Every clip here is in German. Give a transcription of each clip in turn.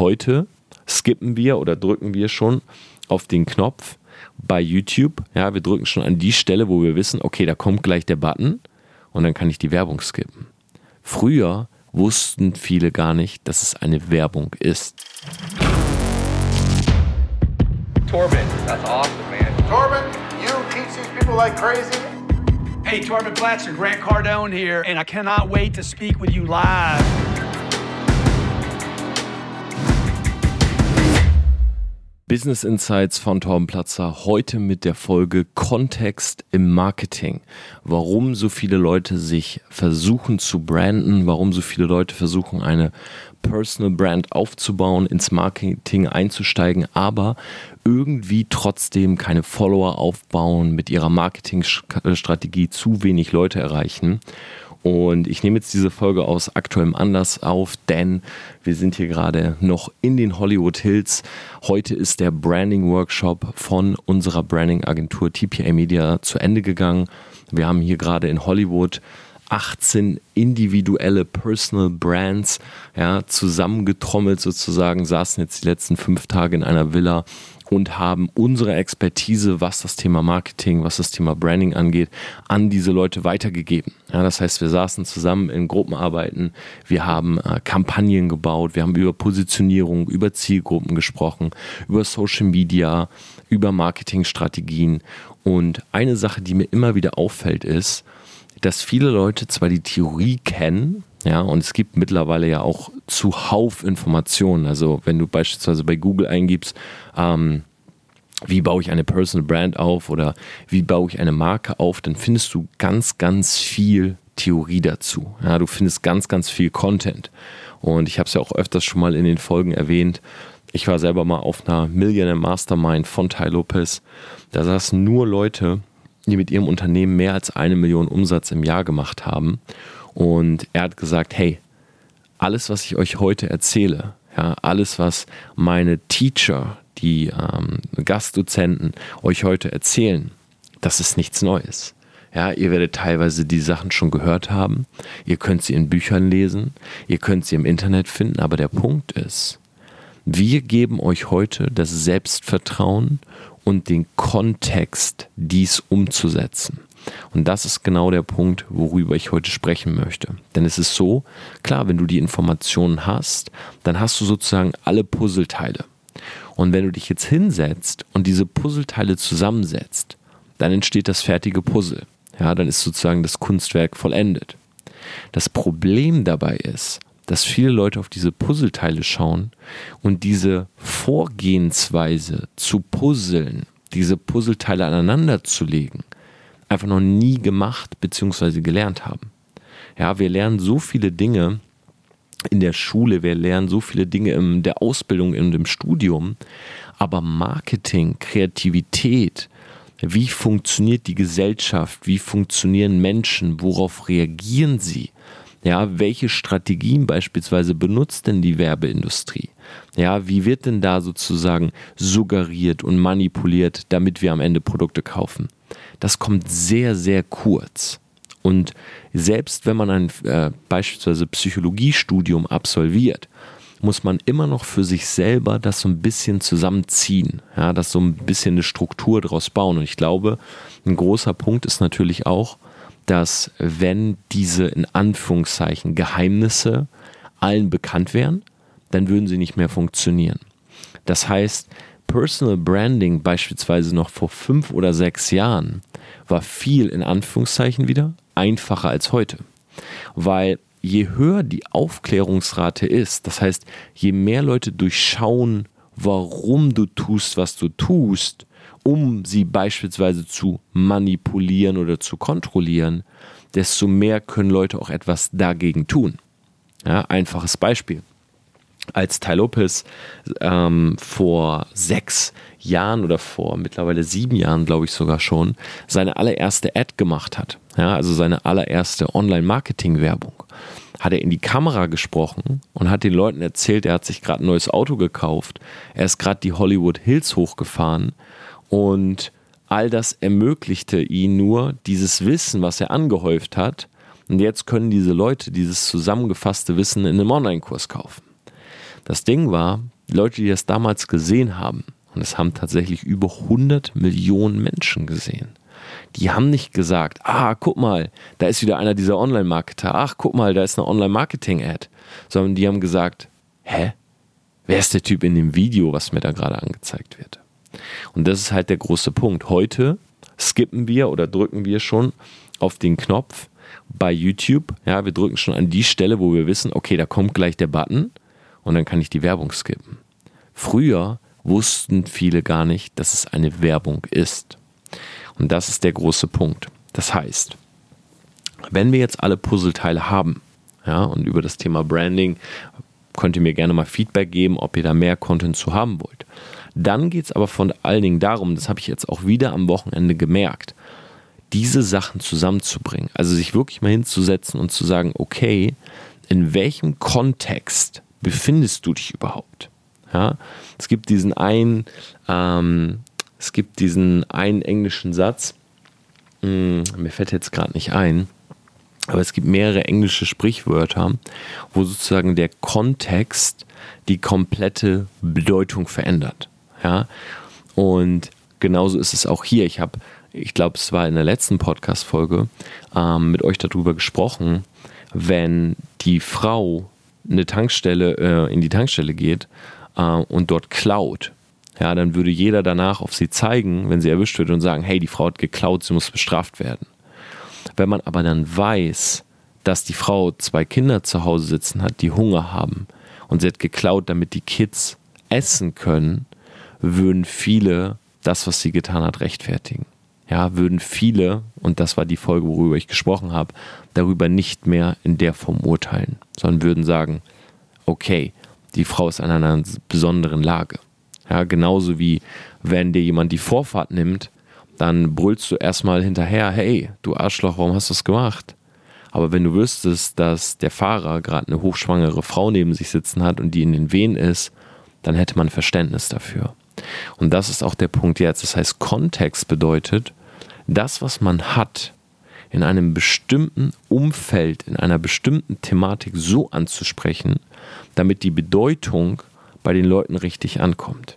heute skippen wir oder drücken wir schon auf den Knopf bei YouTube. Ja, wir drücken schon an die Stelle, wo wir wissen, okay, da kommt gleich der Button und dann kann ich die Werbung skippen. Früher wussten viele gar nicht, dass es eine Werbung ist. Torben, that's awesome, man. Torben, you teach these people like crazy. Hey, Torben Platzer, Grant Cardone here, and I cannot wait to speak with you live. Business Insights von Torben Platzer heute mit der Folge Kontext im Marketing. Warum so viele Leute sich versuchen zu branden, warum so viele Leute versuchen eine Personal Brand aufzubauen, ins Marketing einzusteigen, aber irgendwie trotzdem keine Follower aufbauen, mit ihrer Marketingstrategie zu wenig Leute erreichen. Und ich nehme jetzt diese Folge aus aktuellem Anlass auf, denn wir sind hier gerade noch in den Hollywood Hills. Heute ist der Branding Workshop von unserer Branding Agentur TPA Media zu Ende gegangen. Wir haben hier gerade in Hollywood 18 individuelle Personal Brands ja, zusammengetrommelt sozusagen, saßen jetzt die letzten fünf Tage in einer Villa und haben unsere Expertise, was das Thema Marketing, was das Thema Branding angeht, an diese Leute weitergegeben. Ja, das heißt, wir saßen zusammen in Gruppenarbeiten, wir haben äh, Kampagnen gebaut, wir haben über Positionierung, über Zielgruppen gesprochen, über Social Media, über Marketingstrategien. Und eine Sache, die mir immer wieder auffällt, ist, dass viele Leute zwar die Theorie kennen, ja, und es gibt mittlerweile ja auch zuhauf Informationen. Also wenn du beispielsweise bei Google eingibst, ähm, wie baue ich eine Personal Brand auf oder wie baue ich eine Marke auf, dann findest du ganz, ganz viel Theorie dazu. Ja, du findest ganz, ganz viel Content. Und ich habe es ja auch öfters schon mal in den Folgen erwähnt. Ich war selber mal auf einer Millionaire Mastermind von Ty Lopez. Da saßen nur Leute, die mit ihrem Unternehmen mehr als eine Million Umsatz im Jahr gemacht haben. Und er hat gesagt, hey, alles, was ich euch heute erzähle, ja, alles, was meine Teacher, die ähm, Gastdozenten euch heute erzählen, das ist nichts Neues. Ja, ihr werdet teilweise die Sachen schon gehört haben. Ihr könnt sie in Büchern lesen. Ihr könnt sie im Internet finden. Aber der Punkt ist, wir geben euch heute das Selbstvertrauen und den Kontext, dies umzusetzen. Und das ist genau der Punkt, worüber ich heute sprechen möchte. Denn es ist so, klar, wenn du die Informationen hast, dann hast du sozusagen alle Puzzleteile. Und wenn du dich jetzt hinsetzt und diese Puzzleteile zusammensetzt, dann entsteht das fertige Puzzle. Ja, dann ist sozusagen das Kunstwerk vollendet. Das Problem dabei ist, dass viele Leute auf diese Puzzleteile schauen und diese Vorgehensweise zu puzzeln, diese Puzzleteile aneinander zu legen, einfach noch nie gemacht bzw. gelernt haben. Ja, wir lernen so viele Dinge in der Schule, wir lernen so viele Dinge in der Ausbildung, in dem Studium, aber Marketing, Kreativität, wie funktioniert die Gesellschaft, wie funktionieren Menschen, worauf reagieren sie? Ja, welche Strategien beispielsweise benutzt denn die Werbeindustrie? Ja, wie wird denn da sozusagen suggeriert und manipuliert, damit wir am Ende Produkte kaufen? Das kommt sehr, sehr kurz. Und selbst wenn man ein äh, beispielsweise Psychologiestudium absolviert, muss man immer noch für sich selber das so ein bisschen zusammenziehen, ja, das so ein bisschen eine Struktur daraus bauen. Und ich glaube, ein großer Punkt ist natürlich auch, dass wenn diese in Anführungszeichen Geheimnisse allen bekannt wären, dann würden sie nicht mehr funktionieren. Das heißt, Personal Branding beispielsweise noch vor fünf oder sechs Jahren war viel in Anführungszeichen wieder einfacher als heute. Weil je höher die Aufklärungsrate ist, das heißt, je mehr Leute durchschauen, warum du tust, was du tust, um sie beispielsweise zu manipulieren oder zu kontrollieren, desto mehr können Leute auch etwas dagegen tun. Ja, einfaches Beispiel als Ty Lopez ähm, vor sechs Jahren oder vor mittlerweile sieben Jahren, glaube ich sogar schon, seine allererste Ad gemacht hat, ja, also seine allererste Online-Marketing-Werbung, hat er in die Kamera gesprochen und hat den Leuten erzählt, er hat sich gerade ein neues Auto gekauft, er ist gerade die Hollywood Hills hochgefahren und all das ermöglichte ihn nur dieses Wissen, was er angehäuft hat. Und jetzt können diese Leute dieses zusammengefasste Wissen in einem Online-Kurs kaufen. Das Ding war, die Leute, die das damals gesehen haben, und es haben tatsächlich über 100 Millionen Menschen gesehen, die haben nicht gesagt, ah, guck mal, da ist wieder einer dieser Online-Marketer, ach, guck mal, da ist eine Online-Marketing-Ad, sondern die haben gesagt, hä? Wer ist der Typ in dem Video, was mir da gerade angezeigt wird? Und das ist halt der große Punkt. Heute skippen wir oder drücken wir schon auf den Knopf bei YouTube. Ja, wir drücken schon an die Stelle, wo wir wissen, okay, da kommt gleich der Button und dann kann ich die Werbung skippen. Früher wussten viele gar nicht, dass es eine Werbung ist. Und das ist der große Punkt. Das heißt, wenn wir jetzt alle Puzzleteile haben, ja, und über das Thema Branding könnt ihr mir gerne mal Feedback geben, ob ihr da mehr Content zu haben wollt. Dann geht es aber von allen Dingen darum, das habe ich jetzt auch wieder am Wochenende gemerkt, diese Sachen zusammenzubringen. Also sich wirklich mal hinzusetzen und zu sagen, okay, in welchem Kontext befindest du dich überhaupt? Ja, es gibt diesen einen, ähm, es gibt diesen einen englischen Satz, hm, mir fällt jetzt gerade nicht ein, aber es gibt mehrere englische Sprichwörter, wo sozusagen der Kontext die komplette Bedeutung verändert. Ja? Und genauso ist es auch hier. Ich habe, ich glaube, es war in der letzten Podcast-Folge, ähm, mit euch darüber gesprochen, wenn die Frau eine Tankstelle, äh, in die Tankstelle geht äh, und dort klaut, ja, dann würde jeder danach auf sie zeigen, wenn sie erwischt wird und sagen, hey, die Frau hat geklaut, sie muss bestraft werden. Wenn man aber dann weiß, dass die Frau zwei Kinder zu Hause sitzen hat, die Hunger haben und sie hat geklaut, damit die Kids essen können, würden viele das, was sie getan hat, rechtfertigen. Ja, würden viele, und das war die Folge, worüber ich gesprochen habe, darüber nicht mehr in der Form urteilen, sondern würden sagen, okay, die Frau ist in einer besonderen Lage. Ja, genauso wie wenn dir jemand die Vorfahrt nimmt, dann brüllst du erstmal hinterher, hey, du Arschloch, warum hast du das gemacht? Aber wenn du wüsstest, dass der Fahrer gerade eine hochschwangere Frau neben sich sitzen hat und die in den Wehen ist, dann hätte man Verständnis dafür. Und das ist auch der Punkt jetzt. Das heißt, Kontext bedeutet, das, was man hat, in einem bestimmten Umfeld, in einer bestimmten Thematik so anzusprechen, damit die Bedeutung bei den Leuten richtig ankommt.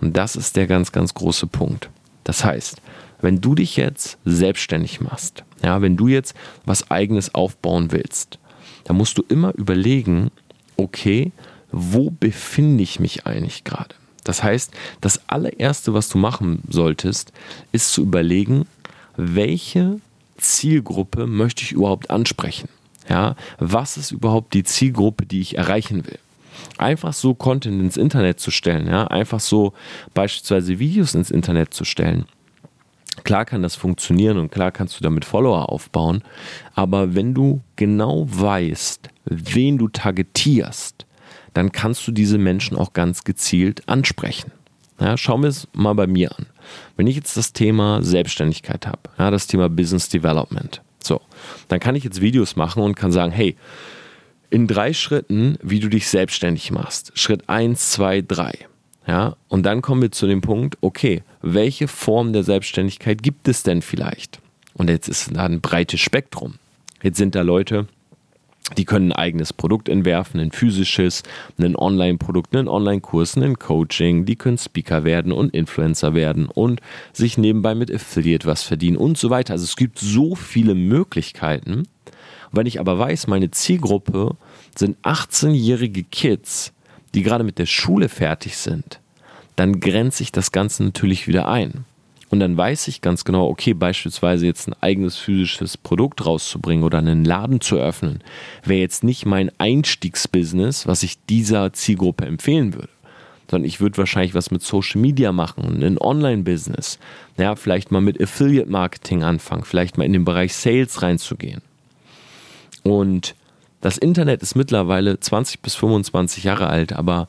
Und das ist der ganz, ganz große Punkt. Das heißt, wenn du dich jetzt selbstständig machst, ja, wenn du jetzt was eigenes aufbauen willst, dann musst du immer überlegen, okay, wo befinde ich mich eigentlich gerade? Das heißt, das allererste, was du machen solltest, ist zu überlegen, welche Zielgruppe möchte ich überhaupt ansprechen? Ja, was ist überhaupt die Zielgruppe, die ich erreichen will? Einfach so Content ins Internet zu stellen, ja, einfach so beispielsweise Videos ins Internet zu stellen. Klar kann das funktionieren und klar kannst du damit Follower aufbauen, aber wenn du genau weißt, wen du targetierst, dann kannst du diese Menschen auch ganz gezielt ansprechen. Ja, schauen wir es mal bei mir an. Wenn ich jetzt das Thema Selbstständigkeit habe, ja, das Thema Business Development, so, dann kann ich jetzt Videos machen und kann sagen, hey, in drei Schritten, wie du dich selbstständig machst. Schritt 1, 2, 3. Ja, und dann kommen wir zu dem Punkt, okay, welche Form der Selbstständigkeit gibt es denn vielleicht? Und jetzt ist da ein breites Spektrum. Jetzt sind da Leute, die können ein eigenes Produkt entwerfen, ein physisches, ein Online-Produkt, einen Online-Kurs, ein Coaching. Die können Speaker werden und Influencer werden und sich nebenbei mit Affiliate was verdienen und so weiter. Also es gibt so viele Möglichkeiten. Wenn ich aber weiß, meine Zielgruppe sind 18-jährige Kids, die gerade mit der Schule fertig sind, dann grenze ich das Ganze natürlich wieder ein. Und dann weiß ich ganz genau, okay, beispielsweise jetzt ein eigenes physisches Produkt rauszubringen oder einen Laden zu öffnen, wäre jetzt nicht mein Einstiegsbusiness, was ich dieser Zielgruppe empfehlen würde. Sondern ich würde wahrscheinlich was mit Social Media machen, ein Online-Business. Ja, vielleicht mal mit Affiliate-Marketing anfangen, vielleicht mal in den Bereich Sales reinzugehen. Und das Internet ist mittlerweile 20 bis 25 Jahre alt, aber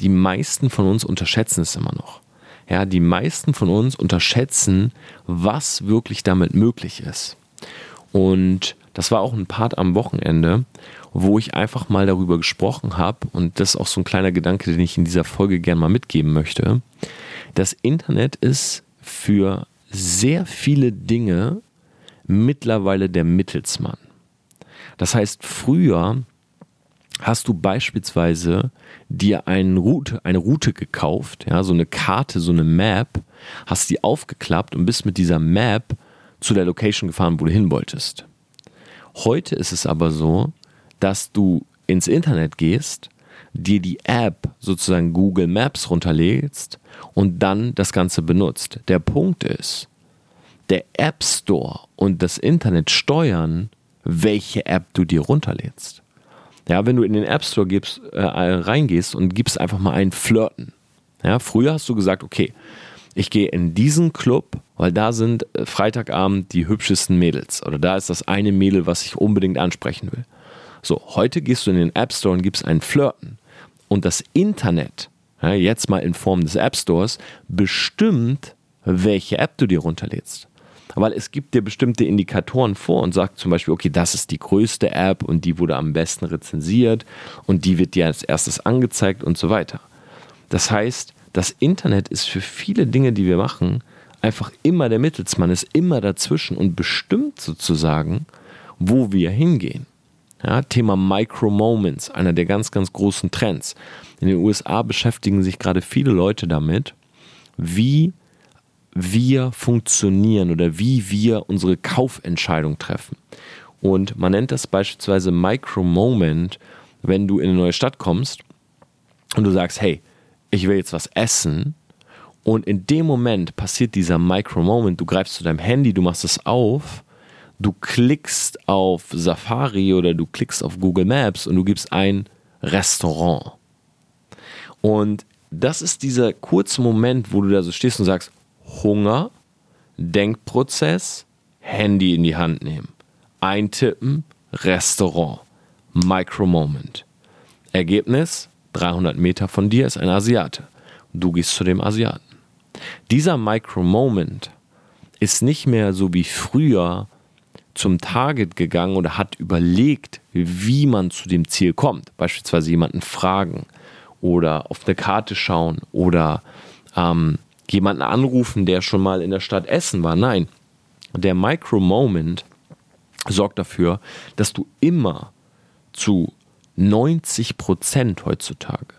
die meisten von uns unterschätzen es immer noch. Ja, die meisten von uns unterschätzen, was wirklich damit möglich ist. Und das war auch ein Part am Wochenende, wo ich einfach mal darüber gesprochen habe und das ist auch so ein kleiner Gedanke, den ich in dieser Folge gerne mal mitgeben möchte. Das Internet ist für sehr viele Dinge mittlerweile der Mittelsmann. Das heißt, früher hast du beispielsweise dir eine Route, eine Route gekauft, ja, so eine Karte, so eine Map, hast die aufgeklappt und bist mit dieser Map zu der Location gefahren, wo du hin wolltest. Heute ist es aber so, dass du ins Internet gehst, dir die App sozusagen Google Maps runterlädst und dann das Ganze benutzt. Der Punkt ist, der App Store und das Internet steuern, welche App du dir runterlädst. Ja, wenn du in den App Store gibst, äh, reingehst und gibst einfach mal ein Flirten. Ja, früher hast du gesagt, okay, ich gehe in diesen Club, weil da sind äh, Freitagabend die hübschesten Mädels oder da ist das eine Mädel, was ich unbedingt ansprechen will. So, heute gehst du in den App Store und gibst ein Flirten und das Internet, ja, jetzt mal in Form des App Stores, bestimmt, welche App du dir runterlädst. Weil es gibt dir bestimmte Indikatoren vor und sagt zum Beispiel, okay, das ist die größte App und die wurde am besten rezensiert und die wird dir als erstes angezeigt und so weiter. Das heißt, das Internet ist für viele Dinge, die wir machen, einfach immer der Mittelsmann, ist immer dazwischen und bestimmt sozusagen, wo wir hingehen. Ja, Thema Micro-Moments, einer der ganz, ganz großen Trends. In den USA beschäftigen sich gerade viele Leute damit, wie wir funktionieren oder wie wir unsere Kaufentscheidung treffen. Und man nennt das beispielsweise Micro-Moment, wenn du in eine neue Stadt kommst und du sagst, hey, ich will jetzt was essen. Und in dem Moment passiert dieser Micro-Moment, du greifst zu deinem Handy, du machst es auf du klickst auf Safari oder du klickst auf Google Maps und du gibst ein Restaurant. Und das ist dieser kurze Moment, wo du da so stehst und sagst, Hunger, Denkprozess, Handy in die Hand nehmen, eintippen, Restaurant, Micro-Moment. Ergebnis, 300 Meter von dir ist ein Asiate. Du gehst zu dem Asiaten. Dieser Micro-Moment ist nicht mehr so wie früher zum Target gegangen oder hat überlegt, wie man zu dem Ziel kommt. Beispielsweise jemanden fragen oder auf eine Karte schauen oder ähm, jemanden anrufen, der schon mal in der Stadt Essen war. Nein, der Micro-Moment sorgt dafür, dass du immer zu 90 Prozent heutzutage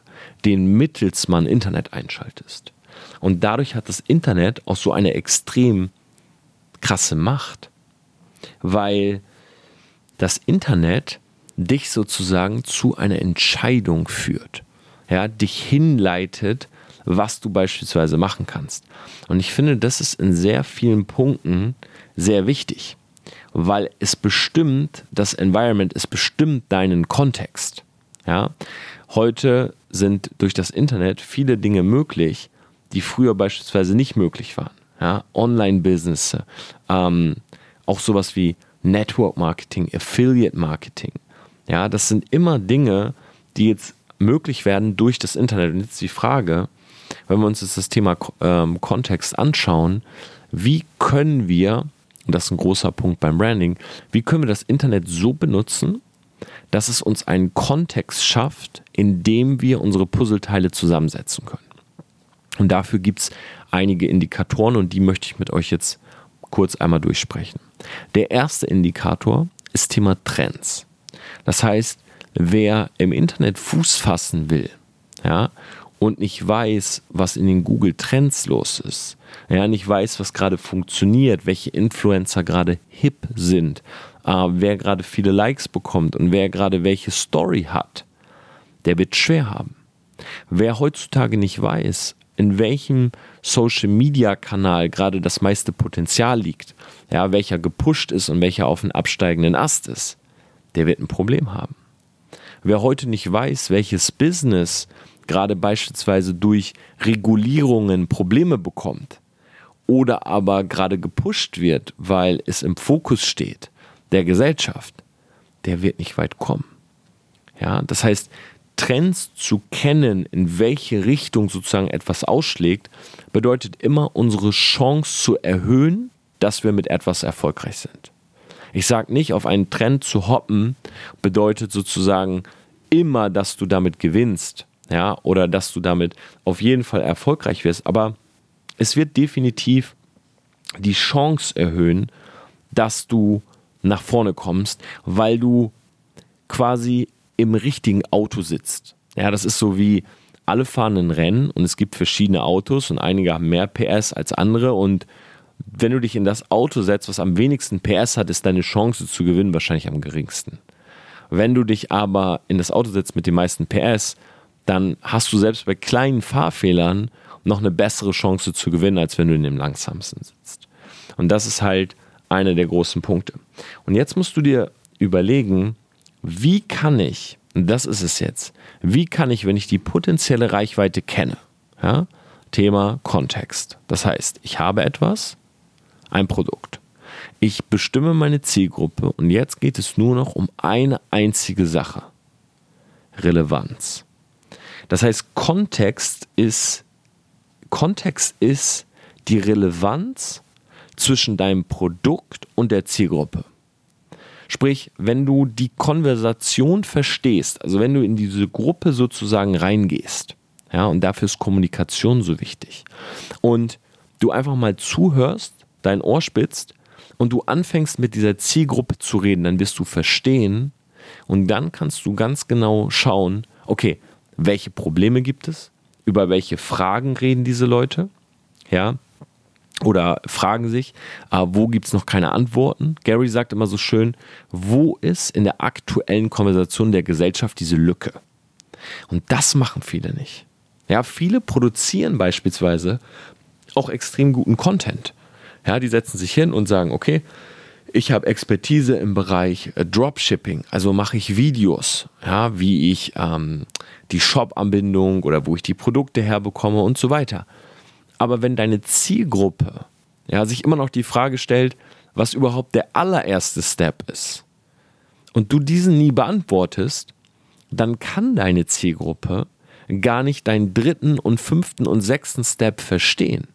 den Mittelsmann Internet einschaltest. Und dadurch hat das Internet auch so eine extrem krasse Macht weil das Internet dich sozusagen zu einer Entscheidung führt, ja, dich hinleitet, was du beispielsweise machen kannst. Und ich finde, das ist in sehr vielen Punkten sehr wichtig, weil es bestimmt das Environment, es bestimmt deinen Kontext. Ja? Heute sind durch das Internet viele Dinge möglich, die früher beispielsweise nicht möglich waren. Ja? Online-Business, ähm, auch sowas wie Network Marketing, Affiliate Marketing. Ja, das sind immer Dinge, die jetzt möglich werden durch das Internet. Und jetzt die Frage, wenn wir uns jetzt das Thema ähm, Kontext anschauen, wie können wir, und das ist ein großer Punkt beim Branding, wie können wir das Internet so benutzen, dass es uns einen Kontext schafft, in dem wir unsere Puzzleteile zusammensetzen können. Und dafür gibt es einige Indikatoren und die möchte ich mit euch jetzt kurz einmal durchsprechen. Der erste Indikator ist Thema Trends. Das heißt, wer im Internet Fuß fassen will, ja, und nicht weiß, was in den Google Trends los ist, ja, nicht weiß, was gerade funktioniert, welche Influencer gerade hip sind, äh, wer gerade viele Likes bekommt und wer gerade welche Story hat, der wird schwer haben. Wer heutzutage nicht weiß, in welchem Social Media Kanal gerade das meiste Potenzial liegt, ja, welcher gepusht ist und welcher auf einem absteigenden Ast ist, der wird ein Problem haben. Wer heute nicht weiß, welches Business gerade beispielsweise durch Regulierungen Probleme bekommt oder aber gerade gepusht wird, weil es im Fokus steht der Gesellschaft, der wird nicht weit kommen. Ja, das heißt, Trends zu kennen, in welche Richtung sozusagen etwas ausschlägt, bedeutet immer unsere Chance zu erhöhen, dass wir mit etwas erfolgreich sind. Ich sage nicht, auf einen Trend zu hoppen, bedeutet sozusagen immer, dass du damit gewinnst, ja, oder dass du damit auf jeden Fall erfolgreich wirst, aber es wird definitiv die Chance erhöhen, dass du nach vorne kommst, weil du quasi im richtigen Auto sitzt. Ja, das ist so wie alle fahren ein Rennen und es gibt verschiedene Autos und einige haben mehr PS als andere und wenn du dich in das Auto setzt, was am wenigsten PS hat, ist deine Chance zu gewinnen wahrscheinlich am geringsten. Wenn du dich aber in das Auto setzt mit den meisten PS, dann hast du selbst bei kleinen Fahrfehlern noch eine bessere Chance zu gewinnen, als wenn du in dem langsamsten sitzt. Und das ist halt einer der großen Punkte. Und jetzt musst du dir überlegen, wie kann ich, und das ist es jetzt, wie kann ich, wenn ich die potenzielle Reichweite kenne, ja, Thema Kontext. Das heißt, ich habe etwas, ein Produkt. Ich bestimme meine Zielgruppe und jetzt geht es nur noch um eine einzige Sache. Relevanz. Das heißt, Kontext ist, Kontext ist die Relevanz zwischen deinem Produkt und der Zielgruppe. Sprich, wenn du die Konversation verstehst, also wenn du in diese Gruppe sozusagen reingehst, ja, und dafür ist Kommunikation so wichtig. Und du einfach mal zuhörst, dein Ohr spitzt und du anfängst mit dieser Zielgruppe zu reden, dann wirst du verstehen und dann kannst du ganz genau schauen, okay, welche Probleme gibt es, über welche Fragen reden diese Leute, ja, oder fragen sich, äh, wo gibt es noch keine Antworten? Gary sagt immer so schön, wo ist in der aktuellen Konversation der Gesellschaft diese Lücke? Und das machen viele nicht. Ja, viele produzieren beispielsweise auch extrem guten Content. Ja, die setzen sich hin und sagen, okay, ich habe Expertise im Bereich äh, Dropshipping, also mache ich Videos, ja, wie ich ähm, die Shop-Anbindung oder wo ich die Produkte herbekomme und so weiter. Aber wenn deine Zielgruppe ja, sich immer noch die Frage stellt, was überhaupt der allererste Step ist, und du diesen nie beantwortest, dann kann deine Zielgruppe gar nicht deinen dritten und fünften und sechsten Step verstehen.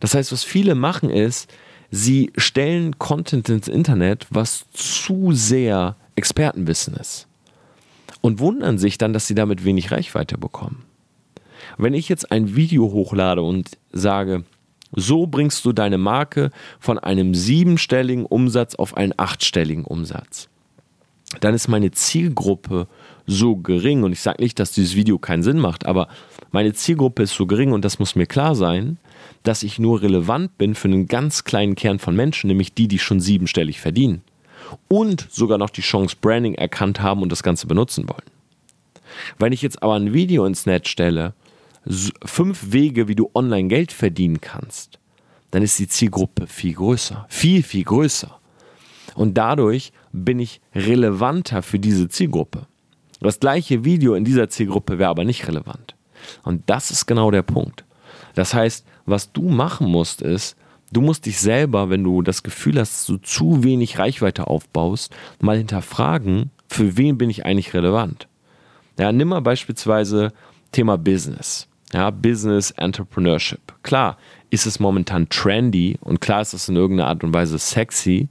Das heißt, was viele machen ist, sie stellen Content ins Internet, was zu sehr Expertenwissen ist. Und wundern sich dann, dass sie damit wenig Reichweite bekommen. Wenn ich jetzt ein Video hochlade und sage, so bringst du deine Marke von einem siebenstelligen Umsatz auf einen achtstelligen Umsatz, dann ist meine Zielgruppe so gering und ich sage nicht, dass dieses Video keinen Sinn macht, aber meine Zielgruppe ist so gering und das muss mir klar sein, dass ich nur relevant bin für einen ganz kleinen Kern von Menschen, nämlich die, die schon siebenstellig verdienen und sogar noch die Chance Branding erkannt haben und das Ganze benutzen wollen. Wenn ich jetzt aber ein Video ins Netz stelle, fünf Wege, wie du online Geld verdienen kannst, dann ist die Zielgruppe viel größer, viel, viel größer. Und dadurch bin ich relevanter für diese Zielgruppe. Das gleiche Video in dieser Zielgruppe wäre aber nicht relevant. Und das ist genau der Punkt. Das heißt, was du machen musst, ist, du musst dich selber, wenn du das Gefühl hast, dass du zu wenig Reichweite aufbaust, mal hinterfragen, für wen bin ich eigentlich relevant. Ja, nimm mal beispielsweise Thema Business. Ja, Business Entrepreneurship. Klar ist es momentan trendy und klar ist es in irgendeiner Art und Weise sexy,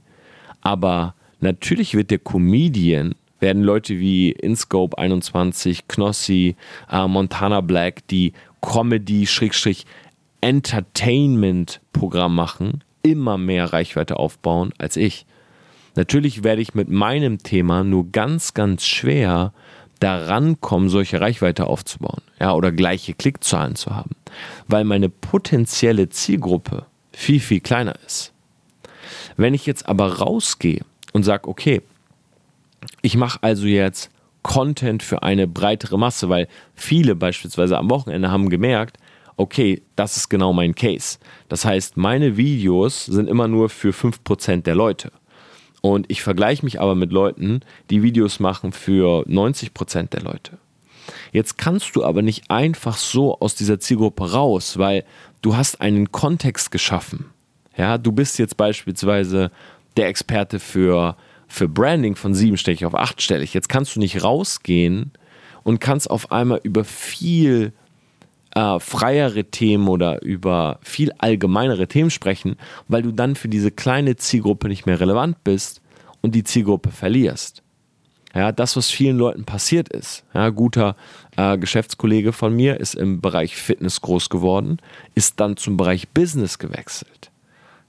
aber natürlich wird der Comedian werden Leute wie InScope 21, Knossi, äh, Montana Black, die Comedy-Entertainment-Programm machen, immer mehr Reichweite aufbauen als ich. Natürlich werde ich mit meinem Thema nur ganz, ganz schwer daran kommen, solche Reichweite aufzubauen, ja, oder gleiche Klickzahlen zu haben, weil meine potenzielle Zielgruppe viel, viel kleiner ist. Wenn ich jetzt aber rausgehe und sage, okay, ich mache also jetzt Content für eine breitere Masse, weil viele beispielsweise am Wochenende haben gemerkt, okay, das ist genau mein Case. Das heißt, meine Videos sind immer nur für 5% der Leute. Und ich vergleiche mich aber mit Leuten, die Videos machen für 90% der Leute. Jetzt kannst du aber nicht einfach so aus dieser Zielgruppe raus, weil du hast einen Kontext geschaffen. Ja, du bist jetzt beispielsweise der Experte für für Branding von siebenstellig auf achtstellig. Jetzt kannst du nicht rausgehen und kannst auf einmal über viel äh, freiere Themen oder über viel allgemeinere Themen sprechen, weil du dann für diese kleine Zielgruppe nicht mehr relevant bist und die Zielgruppe verlierst. Ja, das, was vielen Leuten passiert ist. Ja, guter äh, Geschäftskollege von mir ist im Bereich Fitness groß geworden, ist dann zum Bereich Business gewechselt.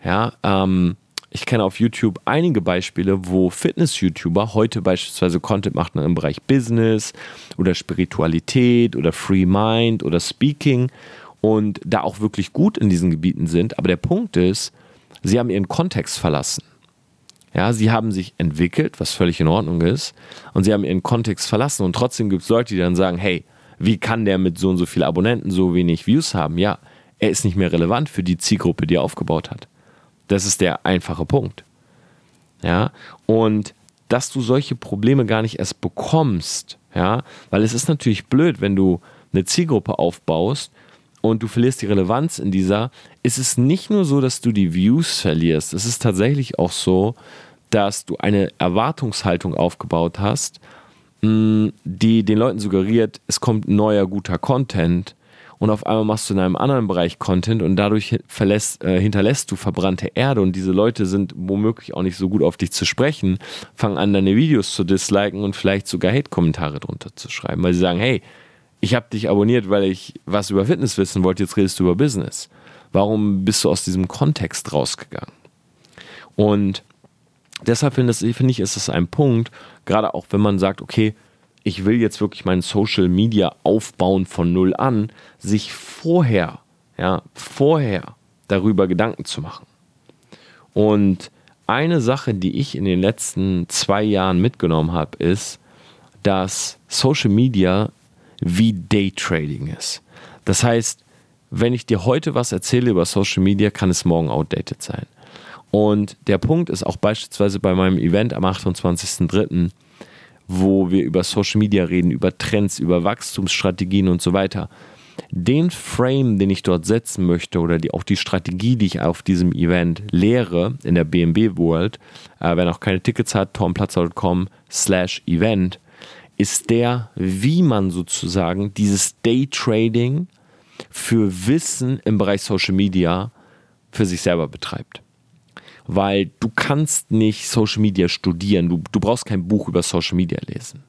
Ja, ähm, ich kenne auf YouTube einige Beispiele, wo Fitness-YouTuber heute beispielsweise Content machen im Bereich Business oder Spiritualität oder Free Mind oder Speaking und da auch wirklich gut in diesen Gebieten sind. Aber der Punkt ist, sie haben ihren Kontext verlassen. Ja, sie haben sich entwickelt, was völlig in Ordnung ist, und sie haben ihren Kontext verlassen. Und trotzdem gibt es Leute, die dann sagen, hey, wie kann der mit so und so vielen Abonnenten so wenig Views haben? Ja, er ist nicht mehr relevant für die Zielgruppe, die er aufgebaut hat. Das ist der einfache Punkt. Ja, und dass du solche Probleme gar nicht erst bekommst, ja, weil es ist natürlich blöd, wenn du eine Zielgruppe aufbaust und du verlierst die Relevanz in dieser, ist es nicht nur so, dass du die Views verlierst, es ist tatsächlich auch so, dass du eine Erwartungshaltung aufgebaut hast, die den Leuten suggeriert, es kommt neuer guter Content und auf einmal machst du in einem anderen Bereich Content und dadurch verlässt, äh, hinterlässt du verbrannte Erde und diese Leute sind womöglich auch nicht so gut auf dich zu sprechen, fangen an, deine Videos zu disliken und vielleicht sogar Hate-Kommentare drunter zu schreiben, weil sie sagen, hey, ich habe dich abonniert, weil ich was über Fitness wissen wollte, jetzt redest du über Business. Warum bist du aus diesem Kontext rausgegangen? Und deshalb finde find ich, ist es ein Punkt, gerade auch wenn man sagt, okay, ich will jetzt wirklich mein Social Media aufbauen von null an, sich vorher, ja, vorher darüber Gedanken zu machen. Und eine Sache, die ich in den letzten zwei Jahren mitgenommen habe, ist, dass Social Media wie Daytrading ist. Das heißt, wenn ich dir heute was erzähle über Social Media, kann es morgen outdated sein. Und der Punkt ist auch beispielsweise bei meinem Event am 28.03., wo wir über Social Media reden, über Trends, über Wachstumsstrategien und so weiter. Den Frame, den ich dort setzen möchte oder die, auch die Strategie, die ich auf diesem Event lehre in der BNB World, äh, wer noch keine Tickets hat, tomplatzer.com slash event, ist der, wie man sozusagen dieses Daytrading für Wissen im Bereich Social Media für sich selber betreibt weil du kannst nicht Social Media studieren. Du, du brauchst kein Buch über Social Media lesen.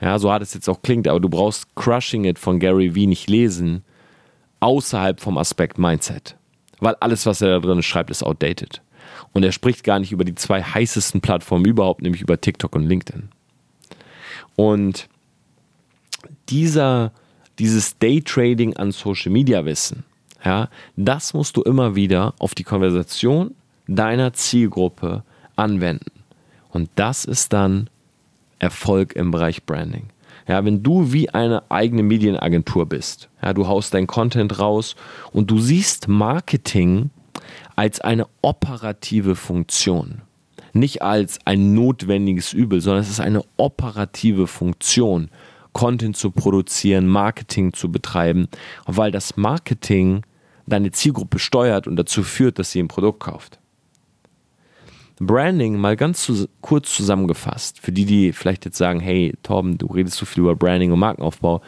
Ja, so hart es jetzt auch klingt, aber du brauchst Crushing It von Gary Vee nicht lesen, außerhalb vom Aspekt Mindset. Weil alles, was er da drin schreibt, ist outdated. Und er spricht gar nicht über die zwei heißesten Plattformen überhaupt, nämlich über TikTok und LinkedIn. Und dieser, dieses Daytrading an Social Media Wissen, ja, das musst du immer wieder auf die Konversation deiner Zielgruppe anwenden. Und das ist dann Erfolg im Bereich Branding. Ja, wenn du wie eine eigene Medienagentur bist, ja, du haust dein Content raus und du siehst Marketing als eine operative Funktion. Nicht als ein notwendiges Übel, sondern es ist eine operative Funktion, Content zu produzieren, Marketing zu betreiben, weil das Marketing deine Zielgruppe steuert und dazu führt, dass sie ein Produkt kauft. Branding mal ganz zu, kurz zusammengefasst, für die, die vielleicht jetzt sagen, hey Torben, du redest so viel über Branding und Markenaufbau,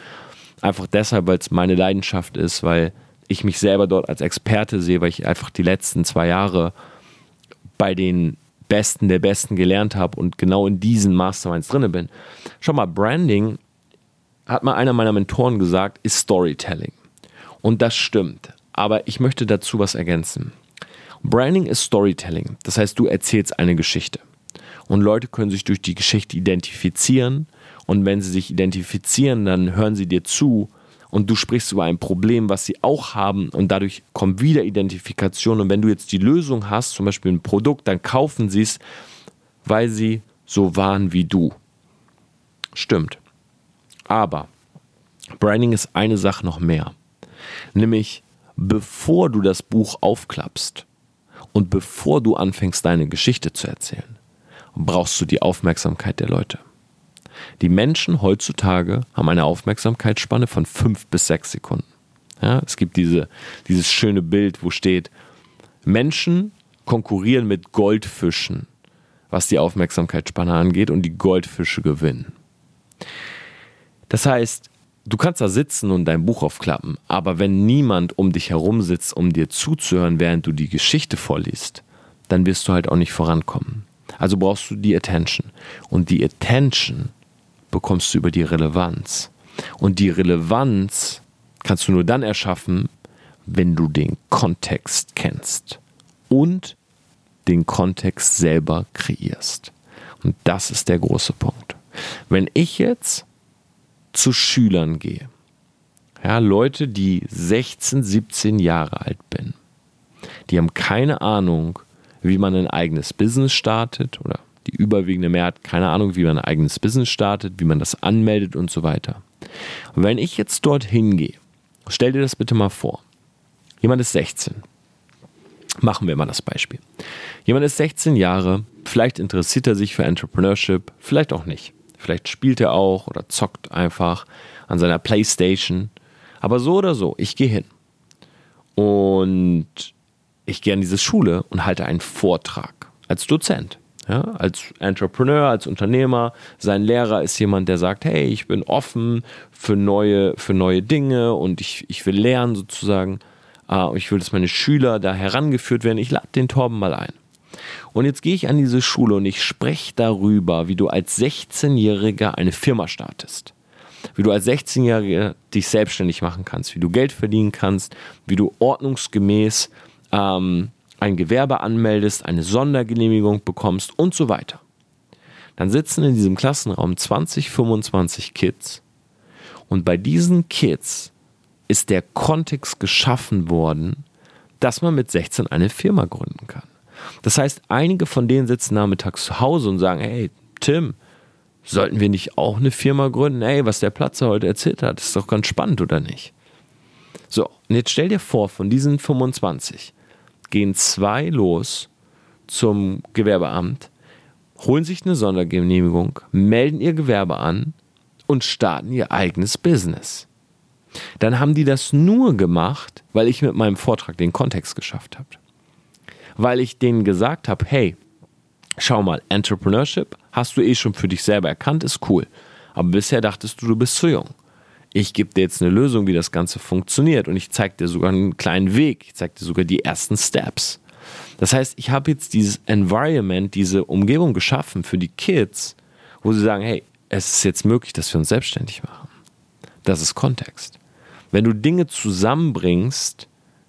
einfach deshalb, weil es meine Leidenschaft ist, weil ich mich selber dort als Experte sehe, weil ich einfach die letzten zwei Jahre bei den Besten der Besten gelernt habe und genau in diesen Masterminds drin bin. Schau mal, Branding, hat mal einer meiner Mentoren gesagt, ist Storytelling. Und das stimmt. Aber ich möchte dazu was ergänzen. Branding ist Storytelling. Das heißt, du erzählst eine Geschichte. Und Leute können sich durch die Geschichte identifizieren. Und wenn sie sich identifizieren, dann hören sie dir zu und du sprichst über ein Problem, was sie auch haben und dadurch kommt wieder Identifikation. Und wenn du jetzt die Lösung hast, zum Beispiel ein Produkt, dann kaufen sie es, weil sie so waren wie du. Stimmt. Aber Branding ist eine Sache noch mehr. Nämlich, bevor du das Buch aufklappst, und bevor du anfängst, deine Geschichte zu erzählen, brauchst du die Aufmerksamkeit der Leute. Die Menschen heutzutage haben eine Aufmerksamkeitsspanne von fünf bis sechs Sekunden. Ja, es gibt diese, dieses schöne Bild, wo steht, Menschen konkurrieren mit Goldfischen, was die Aufmerksamkeitsspanne angeht, und die Goldfische gewinnen. Das heißt, Du kannst da sitzen und dein Buch aufklappen, aber wenn niemand um dich herum sitzt, um dir zuzuhören, während du die Geschichte vorliest, dann wirst du halt auch nicht vorankommen. Also brauchst du die Attention. Und die Attention bekommst du über die Relevanz. Und die Relevanz kannst du nur dann erschaffen, wenn du den Kontext kennst und den Kontext selber kreierst. Und das ist der große Punkt. Wenn ich jetzt zu Schülern gehe, ja, Leute, die 16, 17 Jahre alt bin, die haben keine Ahnung, wie man ein eigenes Business startet oder die überwiegende Mehrheit keine Ahnung, wie man ein eigenes Business startet, wie man das anmeldet und so weiter. Und wenn ich jetzt dorthin gehe, stell dir das bitte mal vor. Jemand ist 16. Machen wir mal das Beispiel. Jemand ist 16 Jahre, vielleicht interessiert er sich für Entrepreneurship, vielleicht auch nicht. Vielleicht spielt er auch oder zockt einfach an seiner Playstation. Aber so oder so, ich gehe hin. Und ich gehe an diese Schule und halte einen Vortrag als Dozent. Ja, als Entrepreneur, als Unternehmer. Sein Lehrer ist jemand, der sagt, hey, ich bin offen für neue, für neue Dinge und ich, ich will lernen sozusagen. Uh, ich will, dass meine Schüler da herangeführt werden. Ich lade den Torben mal ein. Und jetzt gehe ich an diese Schule und ich spreche darüber, wie du als 16-Jähriger eine Firma startest. Wie du als 16-Jähriger dich selbstständig machen kannst, wie du Geld verdienen kannst, wie du ordnungsgemäß ähm, ein Gewerbe anmeldest, eine Sondergenehmigung bekommst und so weiter. Dann sitzen in diesem Klassenraum 20, 25 Kids und bei diesen Kids ist der Kontext geschaffen worden, dass man mit 16 eine Firma gründen kann. Das heißt, einige von denen sitzen nachmittags zu Hause und sagen, hey, Tim, sollten wir nicht auch eine Firma gründen? Hey, was der Platzer heute erzählt hat, ist doch ganz spannend, oder nicht? So, und jetzt stell dir vor, von diesen 25 gehen zwei los zum Gewerbeamt, holen sich eine Sondergenehmigung, melden ihr Gewerbe an und starten ihr eigenes Business. Dann haben die das nur gemacht, weil ich mit meinem Vortrag den Kontext geschafft habe. Weil ich denen gesagt habe, hey, schau mal, Entrepreneurship hast du eh schon für dich selber erkannt, ist cool. Aber bisher dachtest du, du bist zu jung ich gebe dir jetzt eine Lösung, wie das Ganze funktioniert und ich zeige dir sogar einen kleinen Weg, ich zeige dir sogar die ersten Steps. Das heißt, ich habe jetzt dieses Environment, diese Umgebung geschaffen für die Kids, wo sie sagen, hey, es ist jetzt möglich, dass wir uns selbstständig machen. Das ist Kontext. Wenn du Dinge zusammenbringst,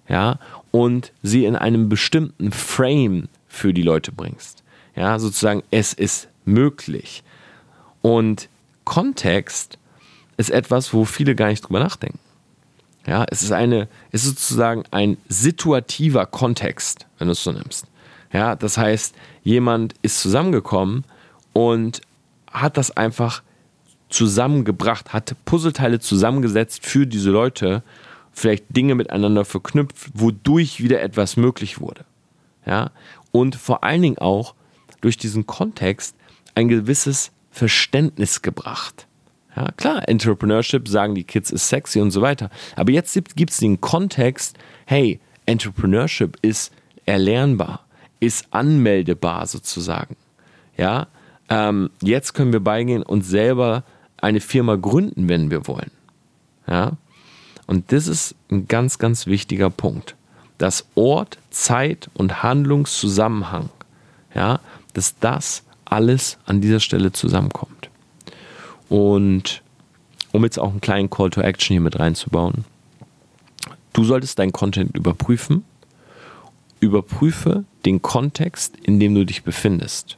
ja, und sie in einem bestimmten Frame für die Leute bringst, ja, sozusagen, es ist möglich. Und Kontext ist etwas, wo viele gar nicht drüber nachdenken. Ja, es ist eine, es ist sozusagen ein situativer Kontext, wenn du es so nimmst. Ja, das heißt, jemand ist zusammengekommen und hat das einfach zusammengebracht, hat Puzzleteile zusammengesetzt für diese Leute, vielleicht Dinge miteinander verknüpft, wodurch wieder etwas möglich wurde. Ja, und vor allen Dingen auch durch diesen Kontext ein gewisses Verständnis gebracht. Ja, klar, Entrepreneurship sagen die Kids ist sexy und so weiter. Aber jetzt gibt es den Kontext, hey, Entrepreneurship ist erlernbar, ist anmeldebar sozusagen. Ja, ähm, jetzt können wir beigehen und selber eine Firma gründen, wenn wir wollen. Ja, und das ist ein ganz, ganz wichtiger Punkt. Dass Ort, Zeit und Handlungszusammenhang, ja, dass das alles an dieser Stelle zusammenkommt. Und um jetzt auch einen kleinen Call to Action hier mit reinzubauen, du solltest deinen Content überprüfen. Überprüfe den Kontext, in dem du dich befindest.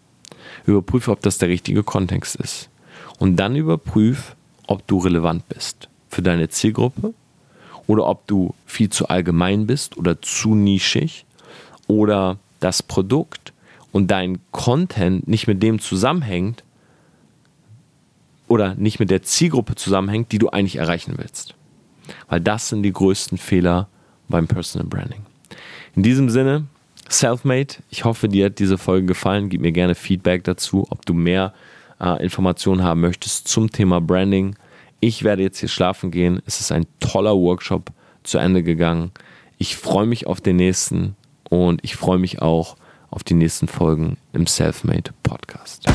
Überprüfe, ob das der richtige Kontext ist. Und dann überprüfe, ob du relevant bist für deine Zielgruppe oder ob du viel zu allgemein bist oder zu nischig oder das Produkt und dein Content nicht mit dem zusammenhängt, oder nicht mit der Zielgruppe zusammenhängt, die du eigentlich erreichen willst. Weil das sind die größten Fehler beim Personal Branding. In diesem Sinne, Selfmade, ich hoffe, dir hat diese Folge gefallen. Gib mir gerne Feedback dazu, ob du mehr äh, Informationen haben möchtest zum Thema Branding. Ich werde jetzt hier schlafen gehen. Es ist ein toller Workshop zu Ende gegangen. Ich freue mich auf den nächsten und ich freue mich auch auf die nächsten Folgen im Selfmade Podcast.